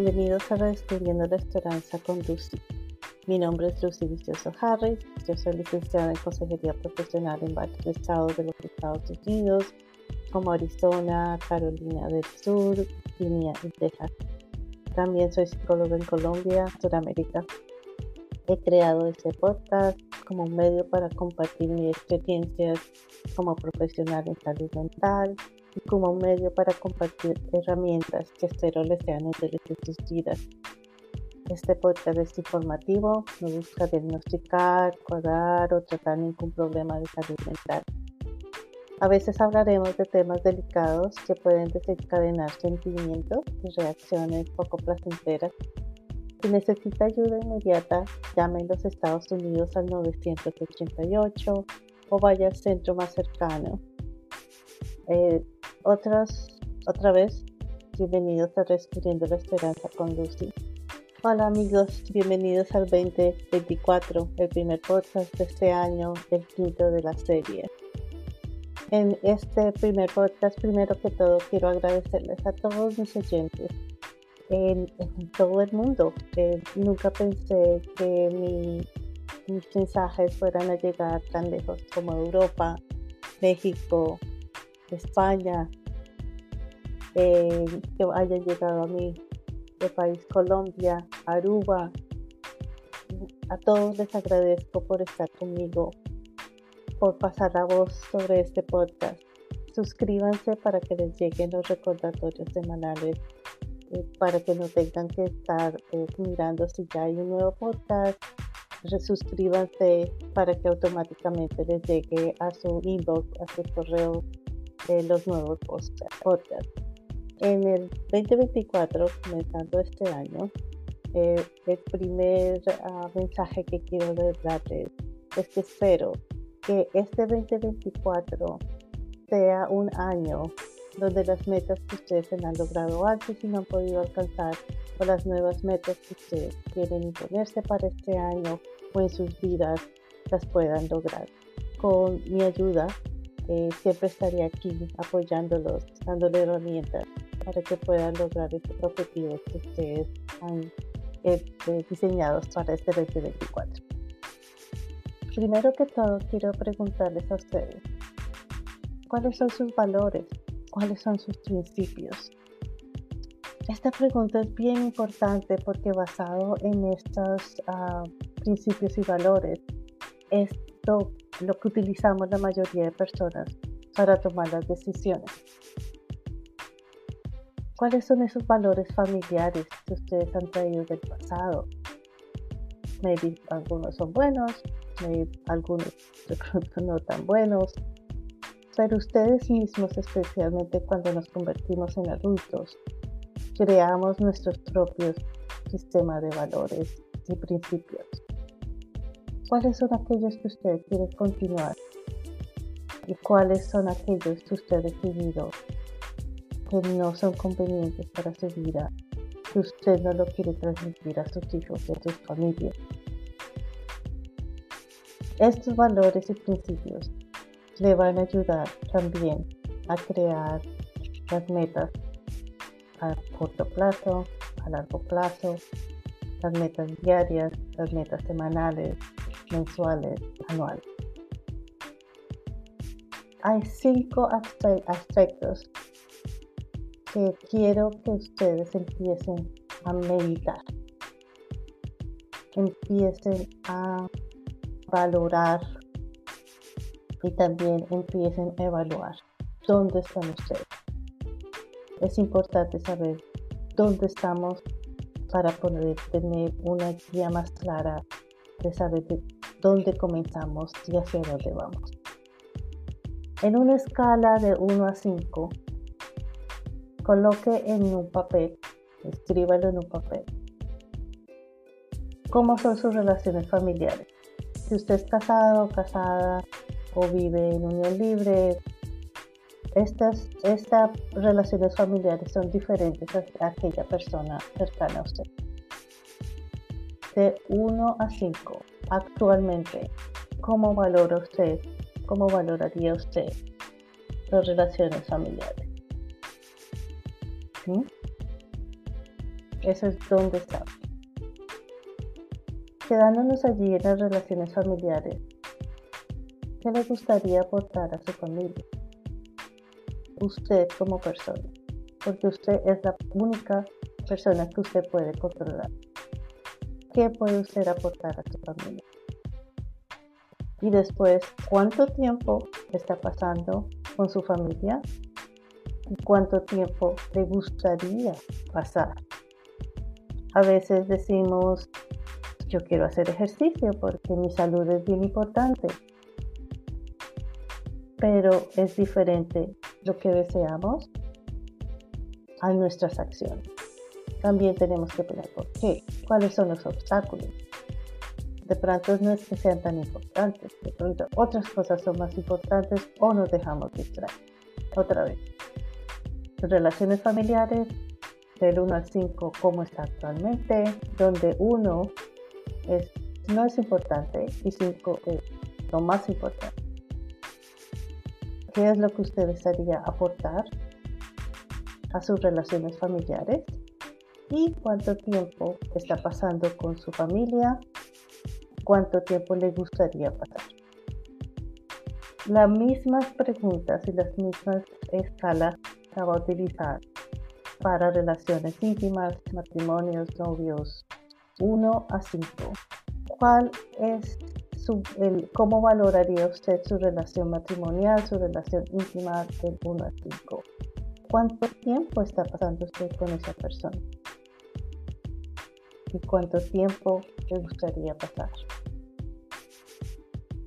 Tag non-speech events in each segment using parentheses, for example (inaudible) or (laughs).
bienvenidos a Redescubriendo la Esperanza con Lucy. Mi nombre es Lucy Vicioso Harris, yo soy licenciada en Consejería Profesional en varios estados de los Estados Unidos, como Arizona, Carolina del Sur, Virginia y Texas. También soy psicóloga en Colombia, Sudamérica. He creado este podcast como un medio para compartir mis experiencias como profesional en salud mental como un medio para compartir herramientas que espero les sean útiles en sus vidas. Este podcast es informativo, no busca diagnosticar, curar o tratar ningún problema de salud mental. A veces hablaremos de temas delicados que pueden desencadenar sentimientos y reacciones poco placenteras. Si necesita ayuda inmediata, llame en los Estados Unidos al 988 o vaya al centro más cercano. Eh, otras, otra vez, bienvenidos a Respirando la Esperanza con Lucy. Hola amigos, bienvenidos al 2024, el primer podcast de este año, el quinto de la serie. En este primer podcast, primero que todo, quiero agradecerles a todos mis oyentes en, todo el mundo. Eh, nunca pensé que mis mensajes fueran a llegar tan lejos como Europa, México, España, eh, que hayan llegado a mí de país Colombia, Aruba. A todos les agradezco por estar conmigo, por pasar la voz sobre este podcast. Suscríbanse para que les lleguen los recordatorios semanales, eh, para que no tengan que estar eh, mirando si ya hay un nuevo podcast. Suscríbanse para que automáticamente les llegue a su inbox, a su correo los nuevos podcasts. En el 2024, comenzando este año, eh, el primer ah, mensaje que quiero darles es que espero que este 2024 sea un año donde las metas que ustedes han logrado antes y no han podido alcanzar o las nuevas metas que ustedes quieren imponerse para este año o en sus vidas las puedan lograr. Con mi ayuda eh, siempre estaré aquí apoyándolos, dándole herramientas para que puedan lograr estos objetivos que ustedes han eh, eh, diseñado para este 2024. Primero que todo, quiero preguntarles a ustedes, ¿cuáles son sus valores? ¿Cuáles son sus principios? Esta pregunta es bien importante porque basado en estos ah, principios y valores, esto lo que utilizamos la mayoría de personas para tomar las decisiones. ¿Cuáles son esos valores familiares que ustedes han traído del pasado? Maybe algunos son buenos, maybe algunos no tan buenos, pero ustedes mismos, especialmente cuando nos convertimos en adultos, creamos nuestros propios sistemas de valores y principios. ¿Cuáles son aquellos que usted quiere continuar? ¿Y cuáles son aquellos que usted ha decidido que no son convenientes para su vida, que usted no lo quiere transmitir a sus hijos y a sus familias? Estos valores y principios le van a ayudar también a crear las metas a corto plazo, a largo plazo, las metas diarias, las metas semanales, mensuales, anuales. Hay cinco aspectos que quiero que ustedes empiecen a meditar, empiecen a valorar y también empiecen a evaluar dónde están ustedes. Es importante saber dónde estamos para poder tener una guía más clara de saber de dónde comenzamos y hacia dónde vamos. En una escala de 1 a 5, coloque en un papel, escríbalo en un papel, cómo son sus relaciones familiares. Si usted es casado o casada o vive en unión libre, estas, estas relaciones familiares son diferentes a aquella persona cercana a usted. De 1 a 5, actualmente, ¿cómo valora usted? ¿Cómo valoraría usted las relaciones familiares? ¿Mm? eso es donde está. Quedándonos allí en las relaciones familiares, ¿qué le gustaría aportar a su familia? Usted como persona, porque usted es la única persona que usted puede controlar. ¿Qué puede usted aportar a su familia? Y después, ¿cuánto tiempo está pasando con su familia? ¿Y cuánto tiempo le gustaría pasar? A veces decimos, yo quiero hacer ejercicio porque mi salud es bien importante. Pero es diferente lo que deseamos a nuestras acciones. También tenemos que pensar por qué, cuáles son los obstáculos. De pronto no es que sean tan importantes, de pronto otras cosas son más importantes o nos dejamos distraer. Otra vez, relaciones familiares del 1 al 5 cómo está actualmente, donde 1 es, no es importante y 5 es lo más importante. ¿Qué es lo que usted desearía aportar a sus relaciones familiares? ¿Y cuánto tiempo está pasando con su familia? ¿Cuánto tiempo le gustaría pasar? Las mismas preguntas y las mismas escalas se va a utilizar para relaciones íntimas, matrimonios, novios, 1 a 5. ¿Cuál es su, cómo valoraría usted su relación matrimonial, su relación íntima del 1 a 5? ¿Cuánto tiempo está pasando usted con esa persona? ¿Y cuánto tiempo le gustaría pasar?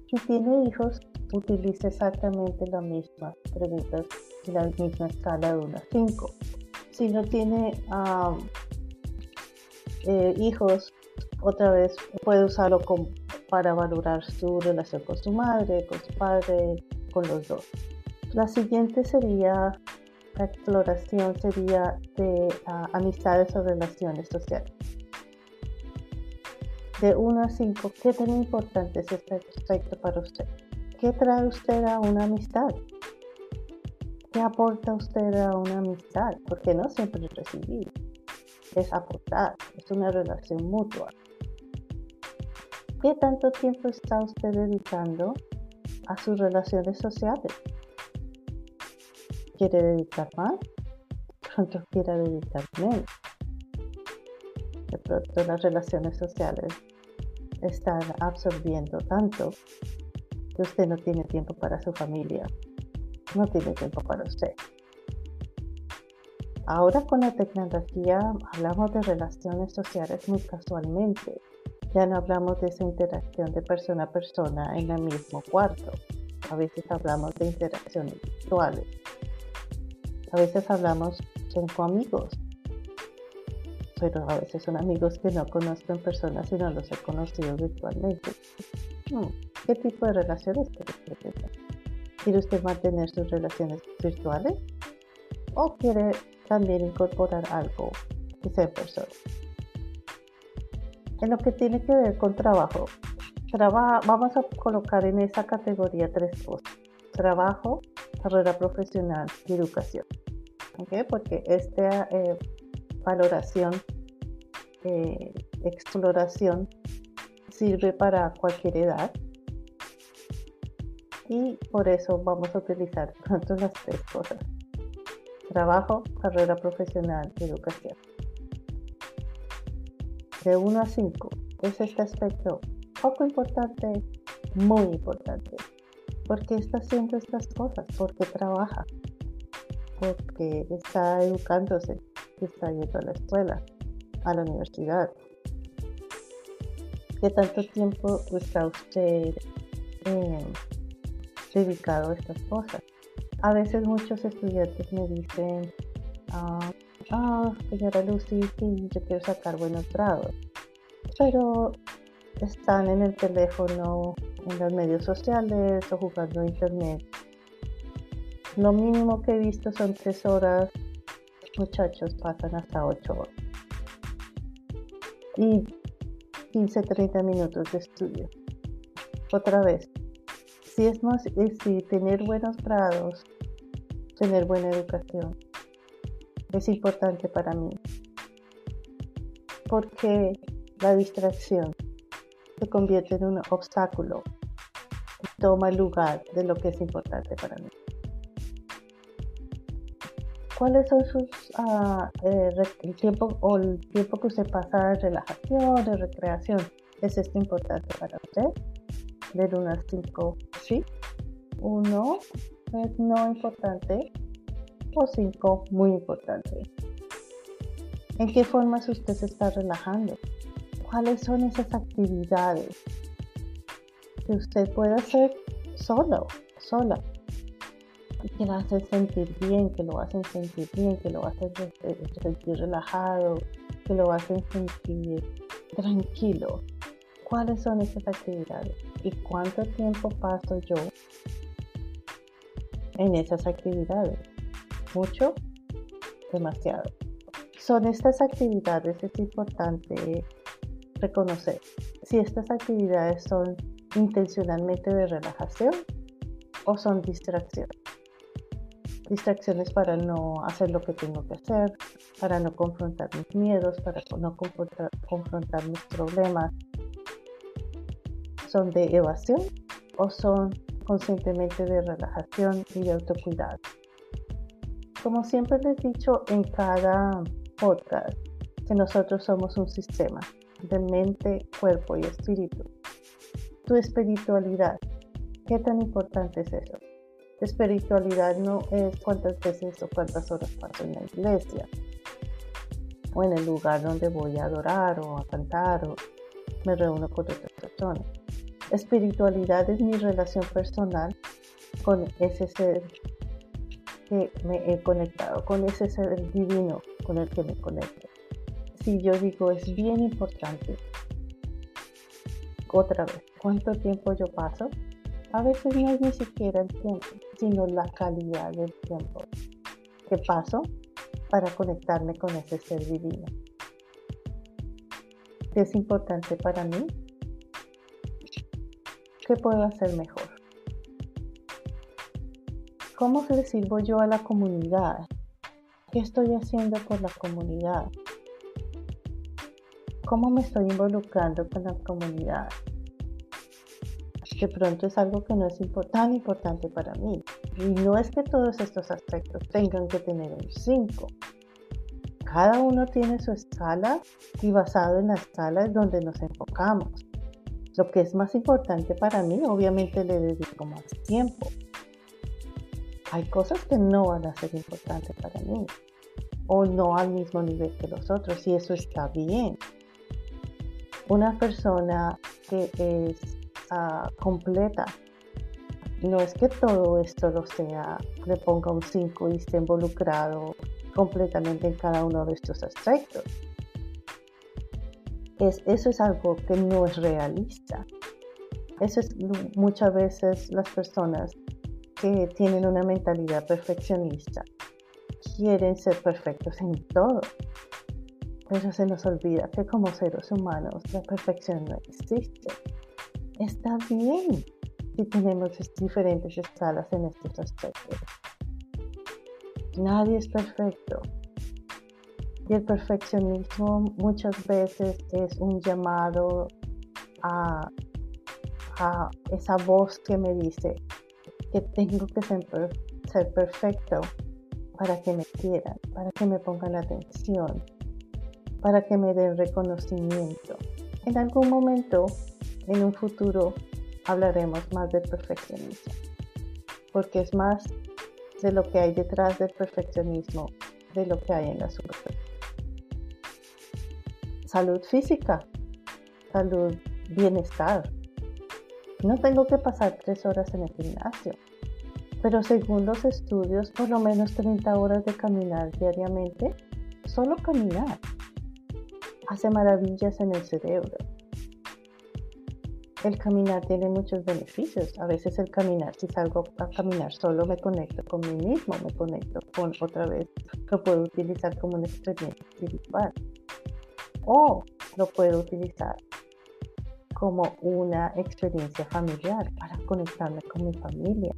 Si tiene hijos, utilice exactamente las mismas preguntas la misma escala de 1 a 5. Si no tiene eh, hijos, otra vez puede usarlo para valorar su relación con su madre, con su padre, con los dos. La siguiente sería, la exploración sería de ah, amistades o relaciones sociales. De 1 a 5, ¿qué tan importante es este aspecto para usted? ¿Qué trae usted a una amistad? ¿Qué aporta usted a una amistad? Porque no siempre es recibir, es aportar, es una relación mutua. ¿Qué tanto tiempo está usted dedicando a sus relaciones sociales? ¿Quiere dedicar más? ¿Cuánto quiere dedicar menos? De pronto las relaciones sociales están absorbiendo tanto que usted no tiene tiempo para su familia no tiene tiempo para usted. Ahora con la tecnología hablamos de relaciones sociales muy casualmente. Ya no hablamos de esa interacción de persona a persona en el mismo cuarto. A veces hablamos de interacciones virtuales. A veces hablamos con amigos. Pero a veces son amigos que no conozco en persona, sino los he conocido virtualmente. Hmm, ¿Qué tipo de relaciones quiere? ¿Quiere usted mantener sus relaciones virtuales? ¿O quiere también incorporar algo que sea en persona? En lo que tiene que ver con trabajo, vamos a colocar en esa categoría tres cosas. Trabajo, carrera profesional y educación. Porque esta eh, valoración, eh, exploración, sirve para cualquier edad y por eso vamos a utilizar (laughs) tanto las tres cosas. Trabajo, carrera profesional educación. De 1 a 5 es este aspecto poco importante, muy importante. porque está haciendo estas cosas? Porque trabaja, porque está educándose, está yendo a la escuela, a la universidad. ¿Qué tanto tiempo está usted eh, dedicado a estas cosas. A veces muchos estudiantes me dicen, ah, ah señora Lucy, sí, yo quiero sacar buenos grados, pero están en el teléfono, en los medios sociales o jugando a internet. Lo mínimo que he visto son tres horas, muchachos pasan hasta ocho horas. Y 15, 30 minutos de estudio. Otra vez, si es más, si tener buenos grados, tener buena educación, es importante para mí. porque la distracción se convierte en un obstáculo y toma lugar de lo que es importante para mí. ¿Cuáles son sus uh, el tiempo o el tiempo que usted pasa de relajación, de recreación? ¿Es esto importante para usted? De 1 a 5, sí. 1 es no importante o 5 muy importante. ¿En qué formas usted se está relajando? ¿Cuáles son esas actividades que usted puede hacer solo, sola? Que lo hacen sentir bien, que lo hacen sentir bien, que lo hacen sentir relajado, que lo hacen sentir tranquilo. ¿Cuáles son esas actividades? ¿Y cuánto tiempo paso yo en esas actividades? ¿Mucho? Demasiado. Son estas actividades, es importante reconocer si estas actividades son intencionalmente de relajación o son distracciones distracciones para no hacer lo que tengo que hacer, para no confrontar mis miedos, para no confrontar, mis problemas. ¿Son de evasión o son conscientemente de relajación y de autocuidado? Como siempre les he dicho en cada podcast, que nosotros somos un sistema de mente, cuerpo y espíritu. Tu espiritualidad, ¿qué tan importante es eso? Espiritualidad no es cuántas veces o cuántas horas paso en la iglesia o en el lugar donde voy a adorar o a cantar o me reúno con otras personas. Espiritualidad es mi relación personal con ese ser que me he conectado, con ese ser divino con el que me conecto. Si yo digo es bien importante, otra vez, ¿cuánto tiempo yo paso? A veces no es ni siquiera el tiempo, sino la calidad del tiempo que paso para conectarme con ese ser divino. ¿Qué es importante para mí? ¿Qué puedo hacer mejor? ¿Cómo le sirvo yo a la comunidad? ¿Qué estoy haciendo por la comunidad? ¿Cómo me estoy involucrando con la comunidad? De pronto es algo que no es tan importante para mí. Y no es que todos estos aspectos tengan que tener un 5. Cada uno tiene su escala y basado en la escala es donde nos enfocamos. Lo que es más importante para mí, obviamente le dedico más tiempo. Hay cosas que no van a ser importantes para mí o no al mismo nivel que los otros y eso está bien. Una persona que es completa. No es que todo esto lo sea, le ponga un 5 y esté involucrado completamente en cada uno de estos aspectos. Es, eso es algo que no es realista. Eso es muchas veces las personas que tienen una mentalidad perfeccionista quieren ser perfectos en todo. Pero se nos olvida que como seres humanos la perfección no existe está bien si tenemos diferentes escalas en estos aspectos. Nadie es perfecto. Y el perfeccionismo muchas veces es un llamado a, a esa voz que me dice que tengo que ser, ser perfecto para que me quieran, para que me pongan atención, para que me den reconocimiento. En algún momento en un futuro hablaremos más del perfeccionismo, porque es más de lo que hay detrás del perfeccionismo de lo que hay en la superficie. Salud física, salud, bienestar. No tengo que pasar tres horas en el gimnasio, pero según los estudios, por lo menos 30 horas de caminar diariamente, solo caminar, hace maravillas en el cerebro el caminar tiene muchos beneficios. A veces el caminar, si salgo a caminar solo, me conecto con mí mismo, me conecto con otra vez, lo puedo utilizar como una experiencia espiritual. O lo puedo utilizar como una experiencia familiar para conectarme con mi familia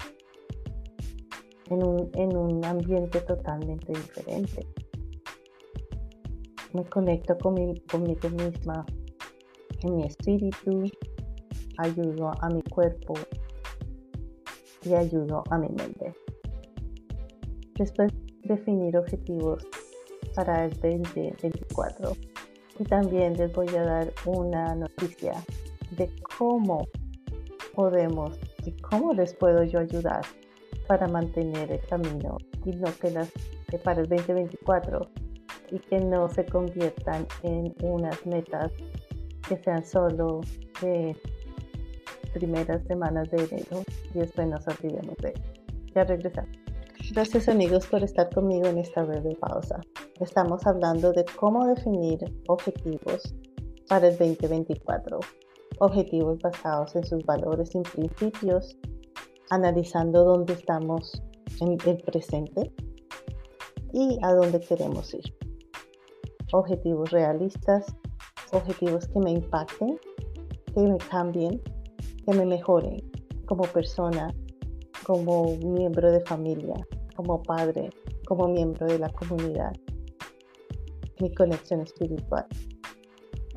en un, en un ambiente totalmente diferente. me conecto conmigo misma, en mi espíritu, ayudo a mi cuerpo y ayudo a mi mente. Después definir objetivos para el 2024 y también les voy a dar una noticia de cómo podemos y cómo les puedo yo ayudar para mantener el camino y no que las para el 2024 y que no se conviertan en unas metas que sean solo de primeras semanas de enero y después nos olvidemos de Ya regresamos. Gracias amigos por estar conmigo en esta breve pausa. Estamos hablando de cómo definir objetivos para el 2024. Objetivos basados en sus valores y principios, analizando dónde estamos en el presente y a dónde queremos ir. Objetivos realistas, objetivos que me impacten, que me cambien, que me mejoren como persona, como miembro de familia, como padre, como miembro de la comunidad. Mi conexión espiritual,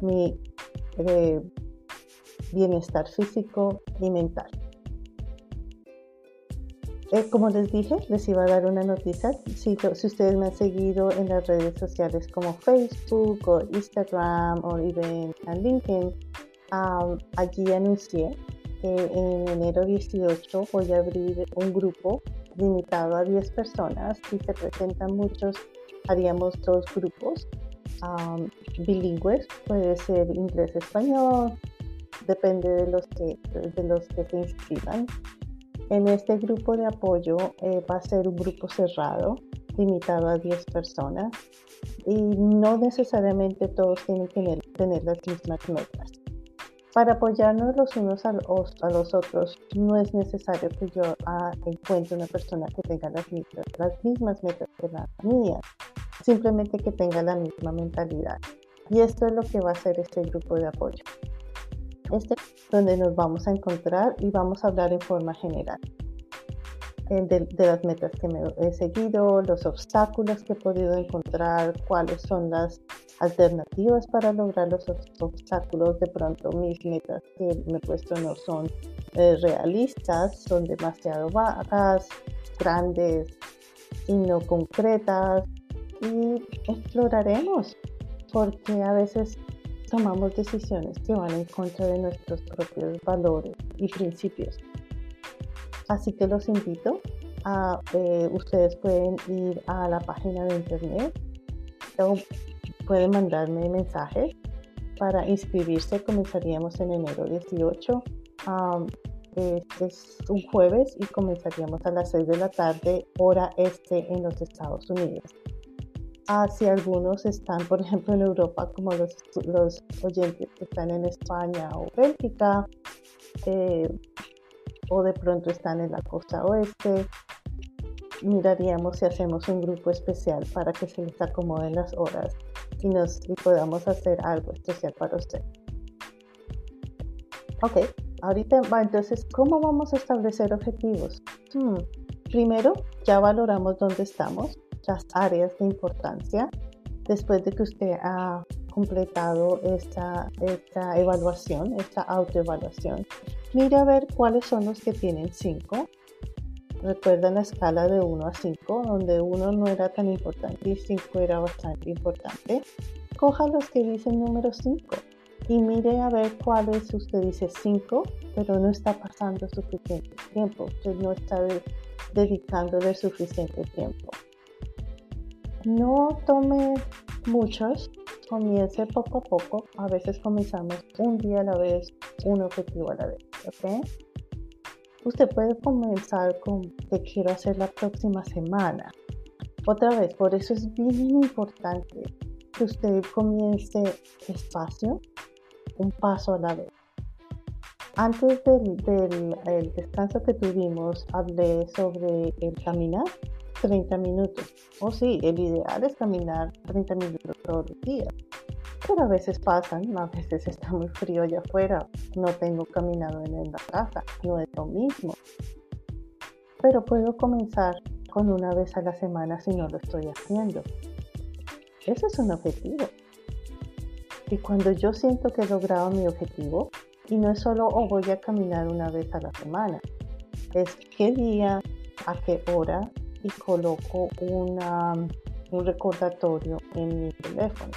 mi eh, bienestar físico y mental. Eh, como les dije, les iba a dar una noticia. Si, ustedes me han seguido en las redes sociales como Facebook o Instagram o even en LinkedIn, allí anuncié que en enero 18 voy a abrir un grupo limitado a 10 personas y se presentan muchos, haríamos dos grupos bilingües, puede ser inglés-español, depende de los que, de los que se inscriban. En este grupo de apoyo eh, va a ser un grupo cerrado, limitado a 10 personas y no necesariamente todos tienen que tener, las mismas metas. Para apoyarnos los unos a los, a los otros, no es necesario que yo ah, encuentre una persona que tenga las las mismas metas que las mías, simplemente que tenga la misma mentalidad. Y esto es lo que va a hacer este grupo de apoyo. Este donde nos vamos a encontrar y vamos a hablar en forma general eh, de, las metas que me he seguido, los obstáculos que he podido encontrar, cuáles son las alternativas para lograr los obstáculos. De pronto mis metas que me he puesto no son eh, realistas, son demasiado vagas, grandes y no concretas. Y exploraremos, porque a veces tomamos decisiones que van en contra de nuestros propios valores y principios. Así que los invito a, eh, ustedes pueden ir a la página de internet pueden mandarme mensajes para inscribirse. Comenzaríamos en enero 18. este es un jueves y comenzaríamos a las 6 de la tarde, hora este en los Estados Unidos si algunos están, por (laughs) ejemplo, en Europa, como los, los oyentes que están en España o Bélgica, eh, o de pronto están en la costa oeste, miraríamos si hacemos un grupo especial para que se les acomoden las horas y, nos, podamos hacer algo especial para usted. Ok, ahorita va entonces, ¿cómo vamos a establecer objetivos? Hmm, primero, ya valoramos dónde estamos las áreas de importancia después de que usted ha completado esta, esta evaluación, esta autoevaluación. Mire a ver cuáles son los que tienen 5. Recuerda la escala de 1 a 5, donde 1 no era tan importante y 5 era bastante importante. Coja los que dicen número 5 y mire a ver cuáles usted dice 5, pero no está pasando suficiente tiempo, usted no está dedicándole suficiente tiempo. No tome muchos, comience poco a poco. A veces comenzamos un día a la vez, un objetivo a la vez. ¿ok? Usted puede comenzar con que quiero hacer la próxima semana. Otra vez, por eso es bien importante que usted comience despacio, un paso a la vez. Antes del, descanso que tuvimos, hablé sobre el caminar 30 minutos. O sí, el ideal es caminar 30 minutos todos los días. Pero a veces pasan, a veces está muy frío allá afuera, no tengo caminado en la casa, no es lo mismo. Pero puedo comenzar con una vez a la semana si no lo estoy haciendo. Ese es un objetivo. Y cuando yo siento que he logrado mi objetivo, y no es solo o oh, voy a caminar una vez a la semana, es qué día, a qué hora y coloco un recordatorio en mi teléfono.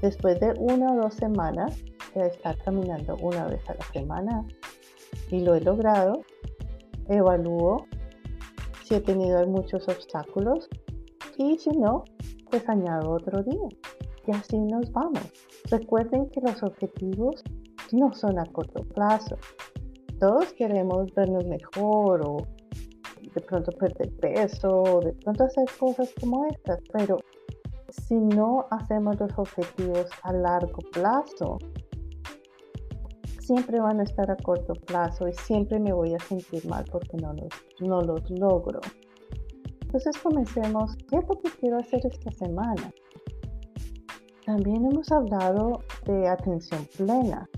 Después de una o dos semanas de estar caminando una vez a la semana y lo he logrado, evalúo si he tenido muchos obstáculos y si no, pues añado otro día. Y así nos vamos. Recuerden que los objetivos no son a corto plazo. Todos queremos vernos mejor o de pronto perder peso o de pronto hacer cosas como estas, pero si no hacemos los objetivos a largo plazo, siempre van a estar a corto plazo y siempre me voy a sentir mal porque no los, no los logro. Entonces comencemos, ¿qué es lo que quiero hacer esta semana? También hemos hablado de atención plena,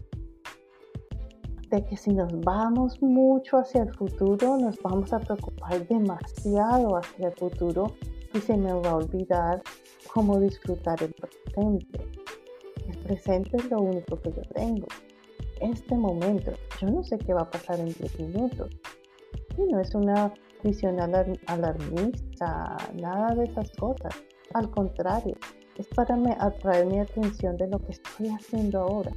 de que si nos vamos mucho hacia el futuro, nos vamos a preocupar demasiado hacia el futuro y se me va a olvidar cómo disfrutar el presente. El presente es lo único que yo tengo este momento. Yo no sé qué va a pasar en 10 minutos. Y no es una visión alarmista, nada de esas cosas. Al contrario, es para atraer mi atención de lo que estoy haciendo ahora.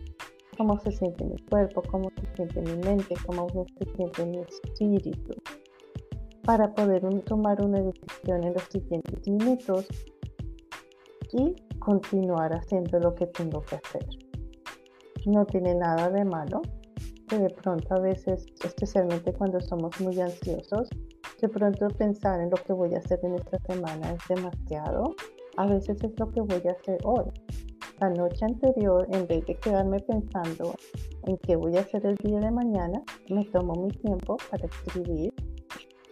Cómo se siente mi cuerpo, cómo se siente mi mente, cómo se siente mi espíritu. Para poder tomar una decisión en los siguientes minutos y continuar haciendo lo que tengo que hacer no tiene nada de malo, que de pronto a veces, especialmente cuando somos muy ansiosos, de pronto pensar en lo que voy a hacer en esta semana es demasiado. A veces es lo que voy a hacer hoy. La noche anterior, en vez de quedarme pensando en qué voy a hacer el día de mañana, me tomo mi tiempo para escribir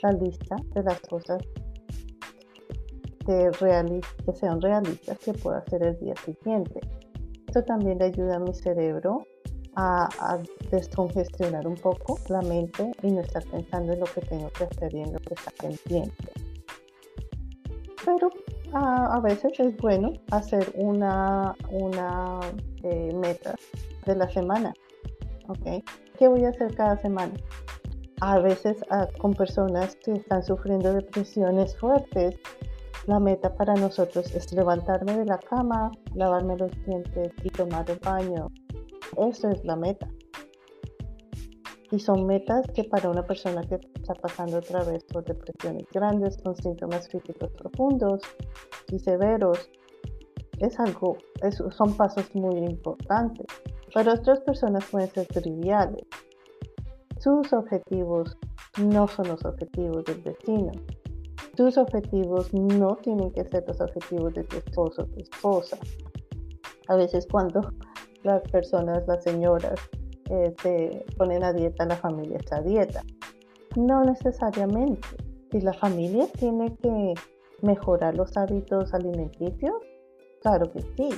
la lista de las cosas que, sean realistas que puedo hacer el día siguiente. Esto también le ayuda a mi cerebro a, descongestionar un poco la mente y no estar pensando en lo que tengo que hacer y en lo que está pendiente. Pero a, veces es bueno hacer una, una eh, meta de la semana. ¿ok? ¿Qué voy a hacer cada semana? A veces ah, con personas que están sufriendo depresiones fuertes, la meta para nosotros es levantarme de la cama, lavarme los dientes y tomar el baño. Eso es la meta. Y son metas que para una persona que está pasando otra vez por depresiones grandes, con síntomas físicos profundos y severos, es algo, son pasos muy importantes. Para otras personas pueden ser triviales. Sus objetivos no son los objetivos del vecino tus objetivos no tienen que ser los objetivos de tu esposo o tu esposa. A veces cuando las personas, las señoras, eh, se ponen a dieta, la familia está a dieta. No necesariamente. Si la familia tiene que mejorar los hábitos alimenticios, claro que sí.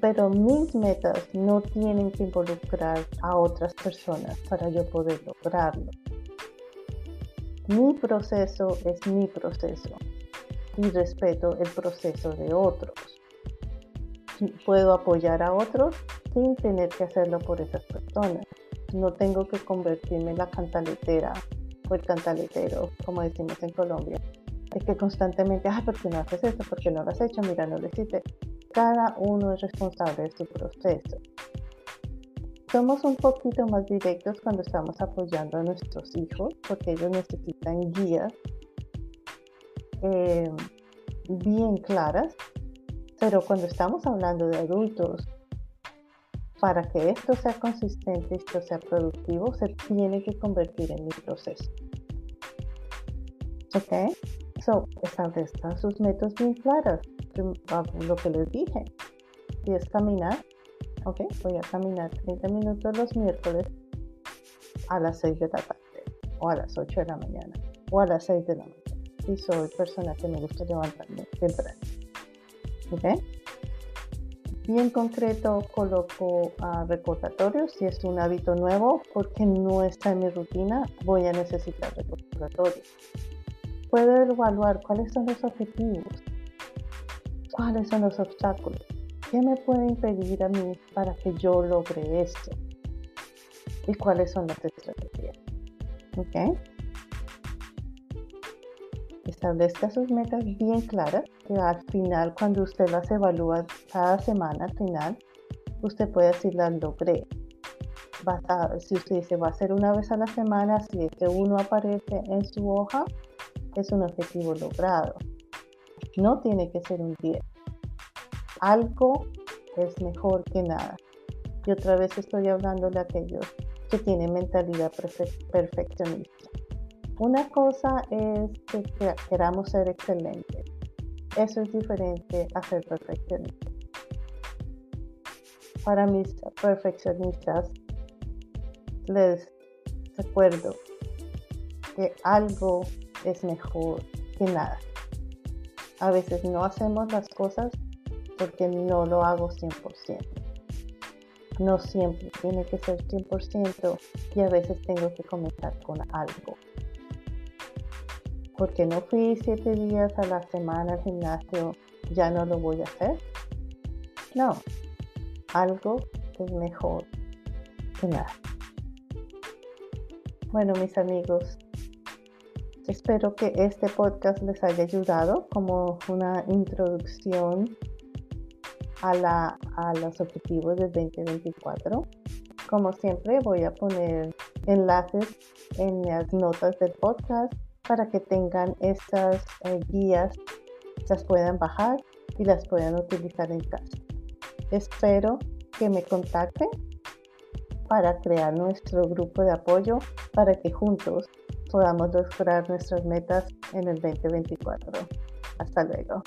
Pero mis metas no tienen que involucrar a otras personas para yo poder lograrlo. Mi proceso es mi proceso y respeto el proceso de otros. Puedo apoyar a otros sin tener que hacerlo por esas personas. No tengo que convertirme en la cantaletera o el cantaletero, como decimos en Colombia. Es que constantemente, ah, ¿por qué no haces esto? ¿Por qué no lo has hecho? Mira, no lo hiciste. Cada uno es responsable de su proceso somos un poquito más directos cuando estamos apoyando a nuestros hijos, porque ellos necesitan guías eh, bien claras, pero cuando estamos hablando de adultos, para que esto sea consistente y esto sea productivo, se tiene que convertir en mi proceso. ¿Ok? So, establezcan sus metas bien claras. Lo que les dije, si es caminar, ok, voy a caminar 30 minutos los miércoles a las 6 de la tarde, o a las 8 de la mañana, o a las 6 de la mañana. Y soy persona que me gusta levantarme temprano. ¿Ok? Bien concreto, coloco uh, recordatorios. Si es un hábito nuevo, porque no está en mi rutina, voy a necesitar recordatorios. Puedo evaluar cuáles son los objetivos, cuáles son los obstáculos ¿Qué me puede impedir a mí para que yo logre esto? ¿Y cuáles son las estrategias? ¿Ok? Establezca sus metas bien claras, que al final, cuando usted las evalúa cada semana, al final, usted puede decir las logré. si usted dice va a ser una vez a la semana, si este uno aparece en su hoja, es un objetivo logrado. No tiene que ser un 10. Algo es mejor que nada. Y otra vez estoy hablando de aquellos que tienen mentalidad perfeccionista. Una cosa es que queramos ser excelentes. Eso es diferente a ser perfeccionista. Para mis perfeccionistas, les recuerdo que algo es mejor que nada. A veces no hacemos las cosas porque no lo hago 100%. No siempre tiene que ser 100% y a veces tengo que comenzar con algo porque no fui siete días a la semana al gimnasio, ya no lo voy a hacer. No, algo es mejor que nada. Bueno, mis amigos, espero que este podcast les haya ayudado como una introducción a, la, a los objetivos del 2024. Como siempre, voy a poner enlaces en las notas del podcast para que tengan estas eh, guías, las puedan bajar y las puedan utilizar en casa. Espero que me contacten para crear nuestro grupo de apoyo para que juntos podamos lograr nuestras metas en el 2024. Hasta luego.